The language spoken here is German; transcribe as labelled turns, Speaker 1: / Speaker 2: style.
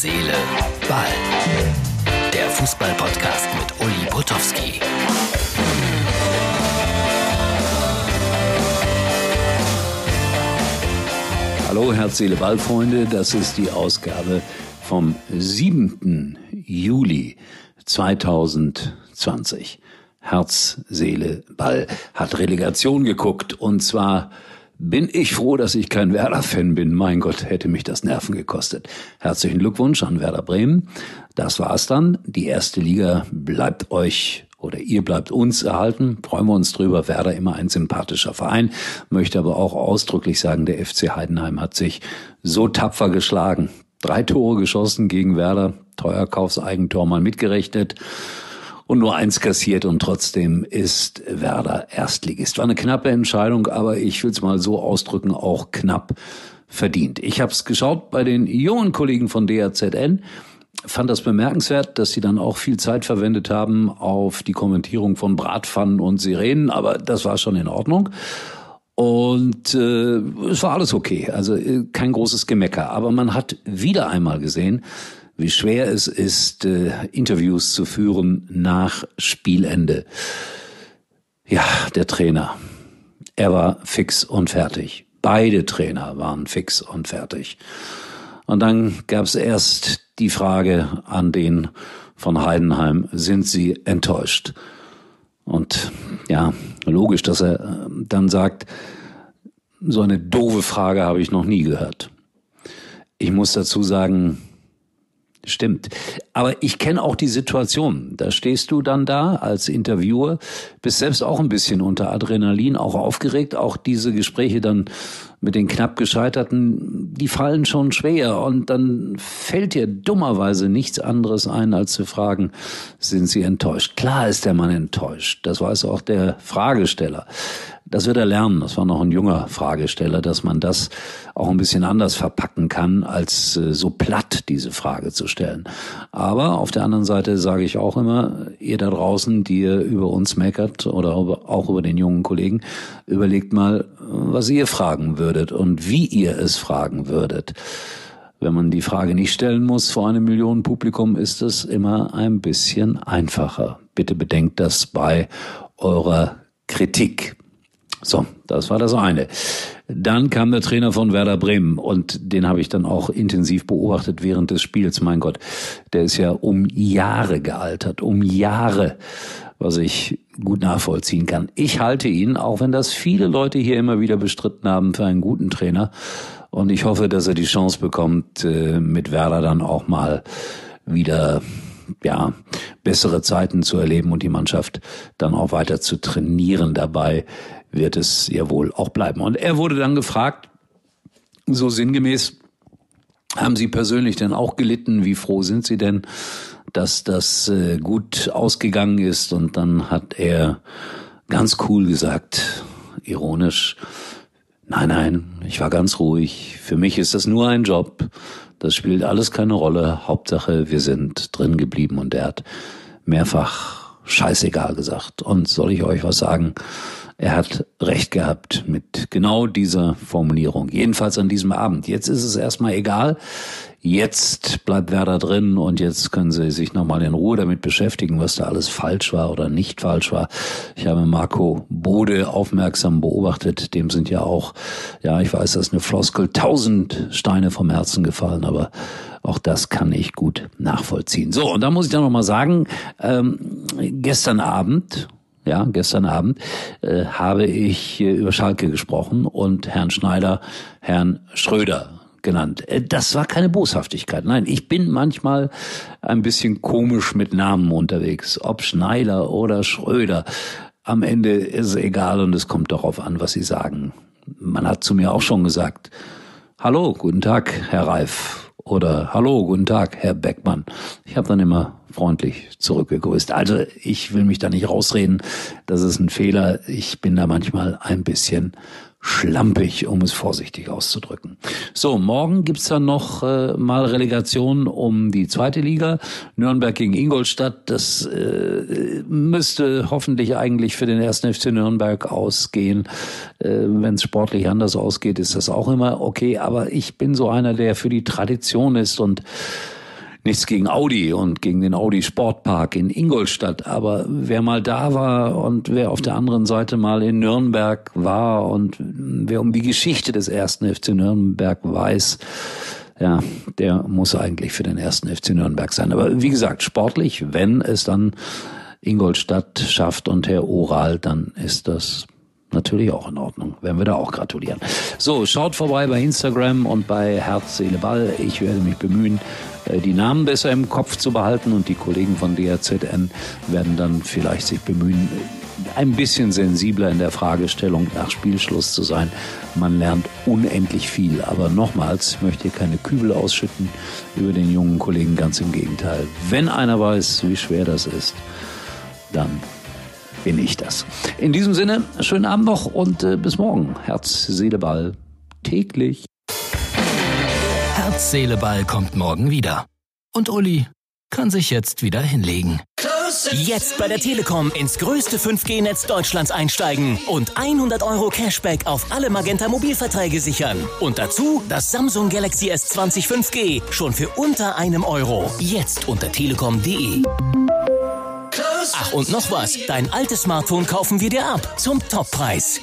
Speaker 1: Seele, Ball. Der Fußball-Podcast mit Uli Potowski.
Speaker 2: Hallo, Herz, Seele, Ball, Freunde. Das ist die Ausgabe vom 7. Juli 2020. Herz, Seele, Ball hat Relegation geguckt und zwar bin ich froh, dass ich kein Werder-Fan bin. Mein Gott, hätte mich das Nerven gekostet. Herzlichen Glückwunsch an Werder Bremen. Das war's dann. Die erste Liga bleibt euch oder ihr bleibt uns erhalten. Freuen wir uns drüber. Werder immer ein sympathischer Verein. Möchte aber auch ausdrücklich sagen, der FC Heidenheim hat sich so tapfer geschlagen. Drei Tore geschossen gegen Werder. Teuerkaufseigentor mal mitgerechnet und nur eins kassiert und trotzdem ist Werder Erstligist. War eine knappe Entscheidung, aber ich will es mal so ausdrücken, auch knapp verdient. Ich habe es geschaut bei den jungen Kollegen von DRZN, fand das bemerkenswert, dass sie dann auch viel Zeit verwendet haben auf die Kommentierung von Bratpfannen und Sirenen, aber das war schon in Ordnung. Und äh, es war alles okay, also äh, kein großes Gemecker. Aber man hat wieder einmal gesehen, wie schwer es ist, äh, Interviews zu führen nach Spielende. Ja, der Trainer. Er war fix und fertig. Beide Trainer waren fix und fertig. Und dann gab es erst die Frage an den von Heidenheim, sind Sie enttäuscht? Und ja, logisch, dass er äh, dann sagt, so eine doofe Frage habe ich noch nie gehört. Ich muss dazu sagen, Stimmt. Aber ich kenne auch die Situation. Da stehst du dann da als Interviewer, bist selbst auch ein bisschen unter Adrenalin, auch aufgeregt. Auch diese Gespräche dann mit den knapp Gescheiterten, die fallen schon schwer. Und dann fällt dir dummerweise nichts anderes ein, als zu fragen, sind sie enttäuscht? Klar ist der Mann enttäuscht. Das weiß auch der Fragesteller. Das wird er lernen. Das war noch ein junger Fragesteller, dass man das auch ein bisschen anders verpacken kann, als äh, so platt diese Frage zu stellen. Aber auf der anderen Seite sage ich auch immer, ihr da draußen, die ihr über uns meckert oder auch über den jungen Kollegen, überlegt mal, was ihr fragen würdet und wie ihr es fragen würdet. Wenn man die Frage nicht stellen muss vor einem Millionen Publikum, ist es immer ein bisschen einfacher. Bitte bedenkt das bei eurer Kritik. So, das war das eine. Dann kam der Trainer von Werder Bremen und den habe ich dann auch intensiv beobachtet während des Spiels. Mein Gott, der ist ja um Jahre gealtert, um Jahre, was ich gut nachvollziehen kann. Ich halte ihn, auch wenn das viele Leute hier immer wieder bestritten haben, für einen guten Trainer. Und ich hoffe, dass er die Chance bekommt, äh, mit Werder dann auch mal wieder ja, bessere Zeiten zu erleben und die Mannschaft dann auch weiter zu trainieren dabei wird es ja wohl auch bleiben. Und er wurde dann gefragt, so sinngemäß, haben Sie persönlich denn auch gelitten? Wie froh sind Sie denn, dass das äh, gut ausgegangen ist? Und dann hat er ganz cool gesagt, ironisch, nein, nein, ich war ganz ruhig. Für mich ist das nur ein Job. Das spielt alles keine Rolle. Hauptsache, wir sind drin geblieben und er hat mehrfach scheißegal gesagt. Und soll ich euch was sagen? Er hat recht gehabt mit genau dieser Formulierung. Jedenfalls an diesem Abend. Jetzt ist es erstmal egal. Jetzt bleibt Werder drin und jetzt können Sie sich nochmal in Ruhe damit beschäftigen, was da alles falsch war oder nicht falsch war. Ich habe Marco Bode aufmerksam beobachtet. Dem sind ja auch, ja, ich weiß, das ist eine Floskel, tausend Steine vom Herzen gefallen, aber auch das kann ich gut nachvollziehen. So, und da muss ich dann nochmal sagen, ähm, gestern Abend, ja, gestern Abend, äh, habe ich äh, über Schalke gesprochen und Herrn Schneider, Herrn Schröder genannt. Äh, das war keine Boshaftigkeit. Nein, ich bin manchmal ein bisschen komisch mit Namen unterwegs. Ob Schneider oder Schröder. Am Ende ist es egal und es kommt darauf an, was Sie sagen. Man hat zu mir auch schon gesagt, Hallo, guten Tag, Herr Reif oder Hallo, guten Tag, Herr Beckmann. Ich habe dann immer freundlich zurückgegrüßt. Also ich will mich da nicht rausreden, das ist ein Fehler. Ich bin da manchmal ein bisschen schlampig, um es vorsichtig auszudrücken. So, morgen gibt's dann noch äh, mal Relegation um die zweite Liga. Nürnberg gegen Ingolstadt. Das äh, müsste hoffentlich eigentlich für den ersten FC Nürnberg ausgehen. Äh, Wenn es sportlich anders ausgeht, ist das auch immer okay. Aber ich bin so einer, der für die Tradition ist und Nichts gegen Audi und gegen den Audi Sportpark in Ingolstadt, aber wer mal da war und wer auf der anderen Seite mal in Nürnberg war und wer um die Geschichte des ersten FC Nürnberg weiß, ja, der muss eigentlich für den ersten FC Nürnberg sein. Aber wie gesagt, sportlich, wenn es dann Ingolstadt schafft und Herr Oral, dann ist das natürlich auch in Ordnung. Werden wir da auch gratulieren. So, schaut vorbei bei Instagram und bei Herz, Seele, Ball. Ich werde mich bemühen, äh, die Namen besser im Kopf zu behalten und die Kollegen von DRZN werden dann vielleicht sich bemühen, ein bisschen sensibler in der Fragestellung nach Spielschluss zu sein. Man lernt unendlich viel. Aber nochmals, ich möchte keine Kübel ausschütten über den jungen Kollegen, ganz im Gegenteil. Wenn einer weiß, wie schwer das ist, dann bin ich das. In diesem Sinne, schönen Abend noch und äh, bis morgen. Herz, Seele, Ball. Täglich.
Speaker 1: Herz, Seele, Ball kommt morgen wieder. Und Uli kann sich jetzt wieder hinlegen.
Speaker 3: Jetzt bei der Telekom ins größte 5G-Netz Deutschlands einsteigen und 100 Euro Cashback auf alle Magenta Mobilverträge sichern. Und dazu das Samsung Galaxy S20 5G schon für unter einem Euro. Jetzt unter telekom.de. Ach und noch was, dein altes Smartphone kaufen wir dir ab zum Toppreis.